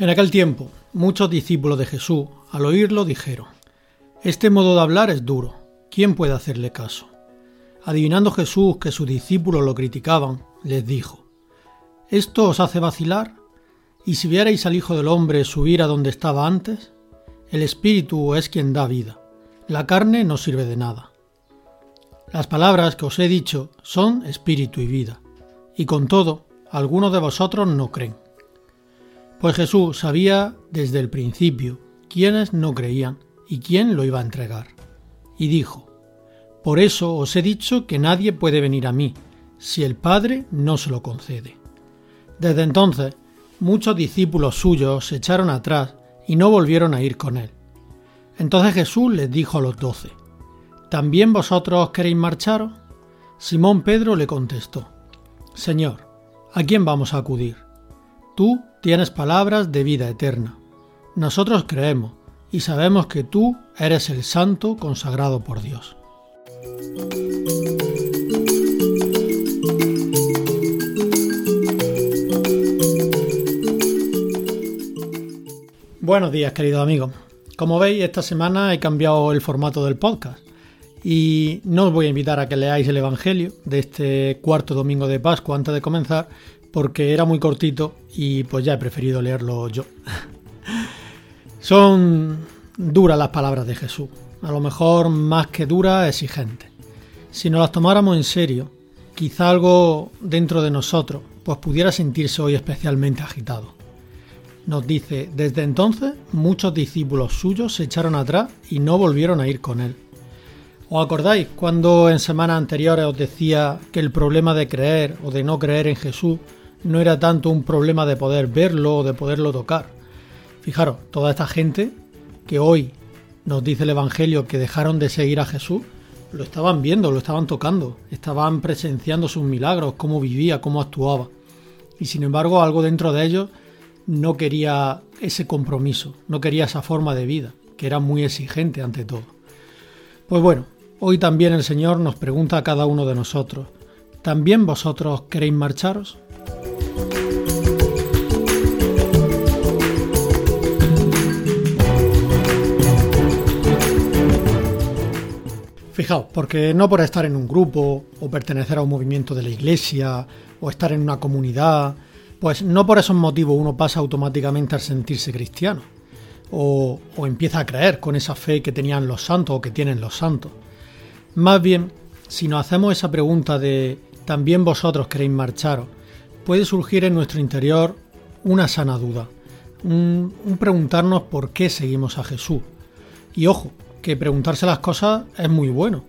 En aquel tiempo, muchos discípulos de Jesús, al oírlo, dijeron, Este modo de hablar es duro, ¿quién puede hacerle caso? Adivinando Jesús que sus discípulos lo criticaban, les dijo, ¿Esto os hace vacilar? ¿Y si vierais al Hijo del Hombre subir a donde estaba antes? El Espíritu es quien da vida, la carne no sirve de nada. Las palabras que os he dicho son espíritu y vida, y con todo, algunos de vosotros no creen. Pues Jesús sabía desde el principio quiénes no creían y quién lo iba a entregar. Y dijo, Por eso os he dicho que nadie puede venir a mí, si el Padre no se lo concede. Desde entonces, muchos discípulos suyos se echaron atrás y no volvieron a ir con él. Entonces Jesús les dijo a los doce, ¿También vosotros queréis marcharos? Simón Pedro le contestó, Señor, ¿a quién vamos a acudir? Tú tienes palabras de vida eterna. Nosotros creemos y sabemos que tú eres el santo consagrado por Dios. Buenos días, queridos amigos. Como veis, esta semana he cambiado el formato del podcast y no os voy a invitar a que leáis el Evangelio de este cuarto domingo de Pascua antes de comenzar, porque era muy cortito y pues ya he preferido leerlo yo. Son duras las palabras de Jesús, a lo mejor más que duras, exigentes. Si nos las tomáramos en serio, quizá algo dentro de nosotros pues pudiera sentirse hoy especialmente agitado. Nos dice, desde entonces muchos discípulos suyos se echaron atrás y no volvieron a ir con él. ¿Os acordáis cuando en semanas anteriores os decía que el problema de creer o de no creer en Jesús no era tanto un problema de poder verlo o de poderlo tocar. Fijaros, toda esta gente que hoy nos dice el Evangelio que dejaron de seguir a Jesús, lo estaban viendo, lo estaban tocando, estaban presenciando sus milagros, cómo vivía, cómo actuaba. Y sin embargo, algo dentro de ellos no quería ese compromiso, no quería esa forma de vida, que era muy exigente ante todo. Pues bueno, hoy también el Señor nos pregunta a cada uno de nosotros, ¿también vosotros queréis marcharos? Fijaos, porque no por estar en un grupo o pertenecer a un movimiento de la iglesia o estar en una comunidad, pues no por esos motivos uno pasa automáticamente a sentirse cristiano o, empieza a creer con esa fe que tenían los santos o que tienen los santos. Más bien, si nos hacemos esa pregunta de ¿también vosotros queréis marcharos? puede surgir en nuestro interior una sana duda, un preguntarnos por qué seguimos a Jesús. Y ojo, que preguntarse las cosas es muy bueno.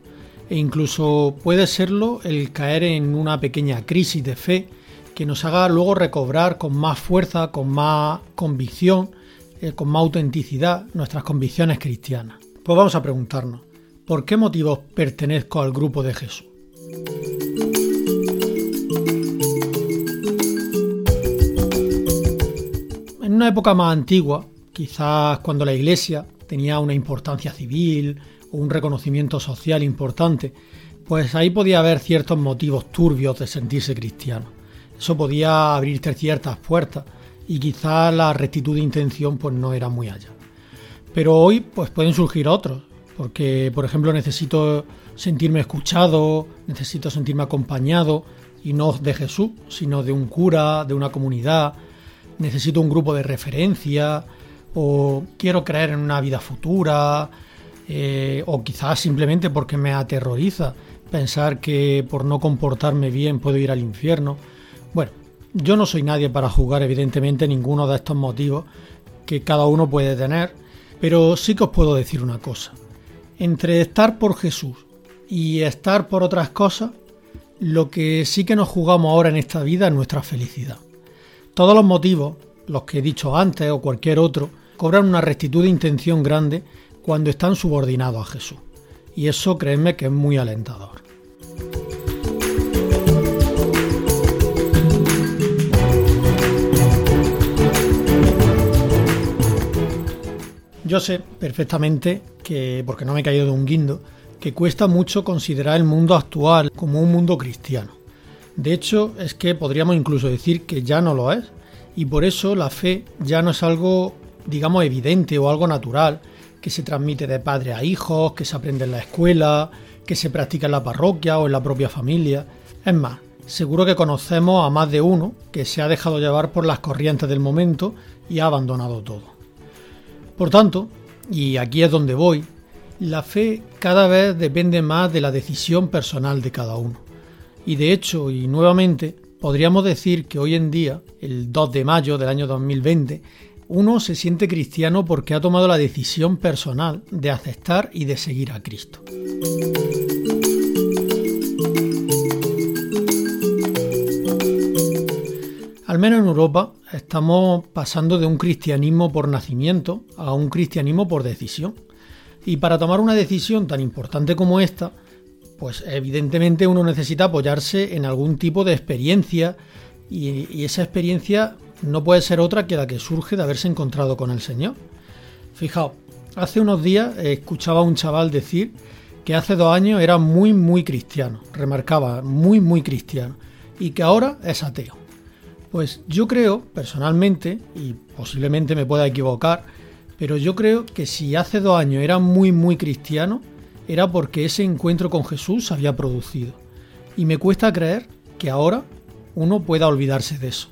E incluso puede serlo el caer en una pequeña crisis de fe que nos haga luego recobrar con más fuerza, con más convicción, eh, con más autenticidad nuestras convicciones cristianas. Pues vamos a preguntarnos, ¿por qué motivos pertenezco al grupo de Jesús? En una época más antigua, quizás cuando la Iglesia tenía una importancia civil o un reconocimiento social importante, pues ahí podía haber ciertos motivos turbios de sentirse cristiano. Eso podía abrirte ciertas puertas y quizás la rectitud de intención pues no era muy allá. Pero hoy pues pueden surgir otros, porque por ejemplo necesito sentirme escuchado, necesito sentirme acompañado y no de Jesús, sino de un cura, de una comunidad, necesito un grupo de referencia, o quiero creer en una vida futura, eh, o quizás simplemente porque me aterroriza pensar que por no comportarme bien puedo ir al infierno. Bueno, yo no soy nadie para juzgar evidentemente ninguno de estos motivos que cada uno puede tener, pero sí que os puedo decir una cosa. Entre estar por Jesús y estar por otras cosas, lo que sí que nos jugamos ahora en esta vida es nuestra felicidad. Todos los motivos, los que he dicho antes o cualquier otro, cobran una rectitud de intención grande cuando están subordinados a Jesús. Y eso créeme que es muy alentador. Yo sé perfectamente que, porque no me he caído de un guindo, que cuesta mucho considerar el mundo actual como un mundo cristiano. De hecho, es que podríamos incluso decir que ya no lo es, Y por eso la fe ya no es algo, digamos, evidente o algo natural, que se transmite de padre a hijos, que se aprende en la escuela, que se practica en la parroquia o en la propia familia. Es más, seguro que conocemos a más de uno que se ha dejado llevar por las corrientes del momento y ha abandonado todo. Por tanto, y aquí es donde voy, la fe cada vez depende más de la decisión personal de cada uno. Y de hecho, y nuevamente, podríamos decir que hoy en día, el 2 de mayo del año 2020, uno se siente cristiano porque ha tomado la decisión personal de aceptar y de seguir a Cristo. Al menos en Europa estamos pasando de un cristianismo por nacimiento a un cristianismo por decisión. Y para tomar una decisión tan importante como esta, pues evidentemente uno necesita apoyarse en algún tipo de experiencia y, esa experiencia no puede ser otra que la que surge de haberse encontrado con el Señor. Fijaos, hace unos días escuchaba a un chaval decir que hace dos años era muy muy cristiano, remarcaba muy muy cristiano, y que ahora es ateo. Pues yo creo, personalmente, y posiblemente me pueda equivocar, pero yo creo que si hace dos años era muy, muy cristiano, era porque ese encuentro con Jesús se había producido. Y me cuesta creer que ahora uno pueda olvidarse de eso.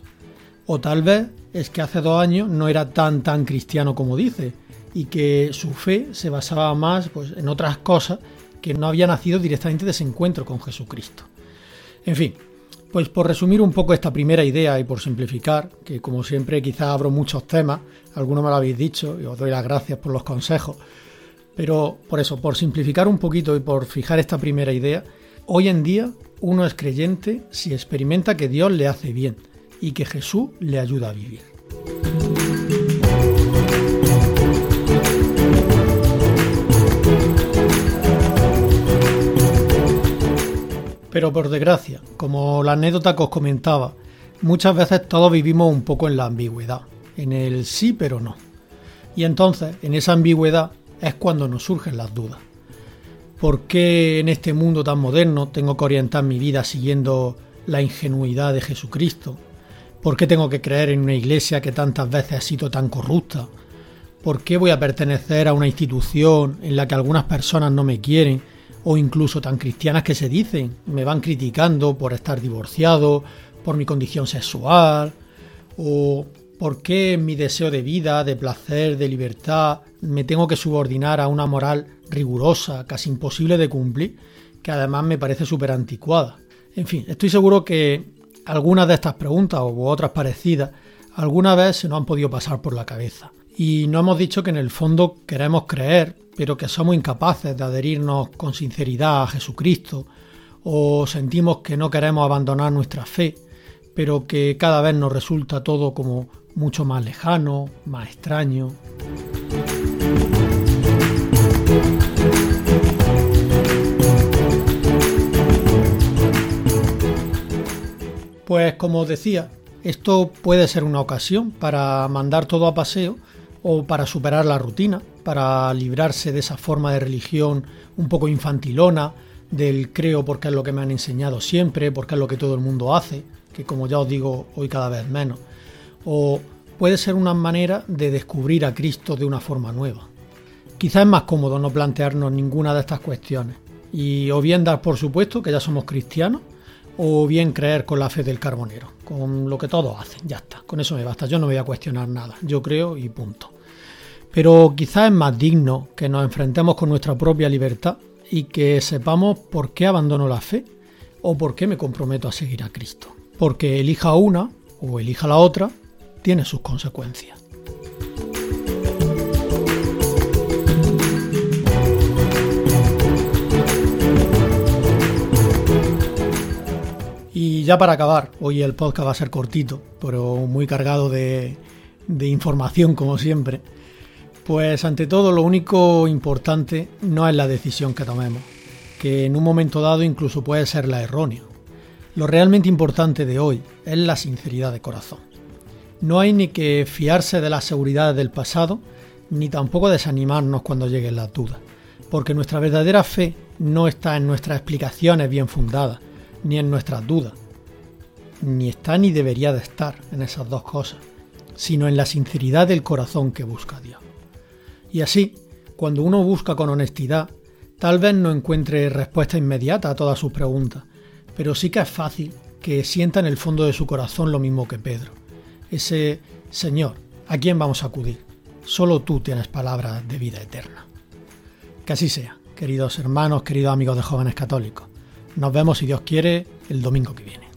O tal vez es que hace dos años no era tan, tan cristiano como dice, y que su fe se basaba más pues, en otras cosas que no había nacido directamente de ese encuentro con Jesucristo. En fin, pues por resumir un poco esta primera idea y por simplificar, que como siempre quizás abro muchos temas, algunos me lo habéis dicho y os doy las gracias por los consejos, pero por eso, por simplificar un poquito y por fijar esta primera idea, hoy en día uno es creyente si experimenta que Dios le hace bien y que Jesús le ayuda a vivir. Pero por desgracia, como la anécdota que os comentaba, muchas veces todos vivimos un poco en la ambigüedad, en el sí pero no. Y entonces, en esa ambigüedad es cuando nos surgen las dudas. ¿Por qué en este mundo tan moderno tengo que orientar mi vida siguiendo la ingenuidad de Jesucristo? ¿Por qué tengo que creer en una iglesia que tantas veces ha sido tan corrupta? ¿Por qué voy a pertenecer a una institución en la que algunas personas no me quieren o incluso tan cristianas que se dicen, me van criticando por estar divorciado, por mi condición sexual, o por qué mi deseo de vida, de placer, de libertad, me tengo que subordinar a una moral rigurosa, casi imposible de cumplir, que además me parece súper anticuada. En fin, estoy seguro que algunas de estas preguntas o otras parecidas alguna vez se nos han podido pasar por la cabeza. Y no hemos dicho que en el fondo queremos creer, pero que somos incapaces de adherirnos con sinceridad a Jesucristo, o sentimos que no queremos abandonar nuestra fe, pero que cada vez nos resulta todo como mucho más lejano, más extraño. Pues como os decía, esto puede ser una ocasión para mandar todo a paseo o para superar la rutina, para librarse de esa forma de religión un poco infantilona, del creo porque es lo que me han enseñado siempre, porque es lo que todo el mundo hace, que como ya os digo hoy cada vez menos. O puede ser una manera de descubrir a Cristo de una forma nueva. Quizás es más cómodo no plantearnos ninguna de estas cuestiones y o bien dar por supuesto que ya somos cristianos o bien creer con la fe del carbonero, con lo que todos hacen, ya está, con eso me basta, yo no voy a cuestionar nada, yo creo y punto. Pero quizás es más digno que nos enfrentemos con nuestra propia libertad y que sepamos por qué abandono la fe o por qué me comprometo a seguir a Cristo. Porque elija una o elija la otra, tiene sus consecuencias. Ya para acabar, hoy el podcast va a ser cortito, pero muy cargado de, información como siempre. Pues ante todo lo único importante no es la decisión que tomemos, que en un momento dado incluso puede ser la errónea. Lo realmente importante de hoy es la sinceridad de corazón. No hay ni que fiarse de las seguridades del pasado, ni tampoco desanimarnos cuando lleguen las dudas, porque nuestra verdadera fe no está en nuestras explicaciones bien fundadas, ni en nuestras dudas. Ni está ni debería de estar en esas dos cosas. sino en la sinceridad del corazón que busca a Dios. Y así, cuando uno busca con honestidad, tal vez no encuentre respuesta inmediata a todas sus preguntas, pero sí que es fácil que sienta en el fondo de su corazón lo mismo que Pedro. Ese Señor, ¿a quién vamos a acudir? Solo tú tienes palabras de vida eterna. Que así sea, queridos hermanos, queridos amigos de jóvenes católicos. Nos vemos, si Dios quiere, el domingo que viene.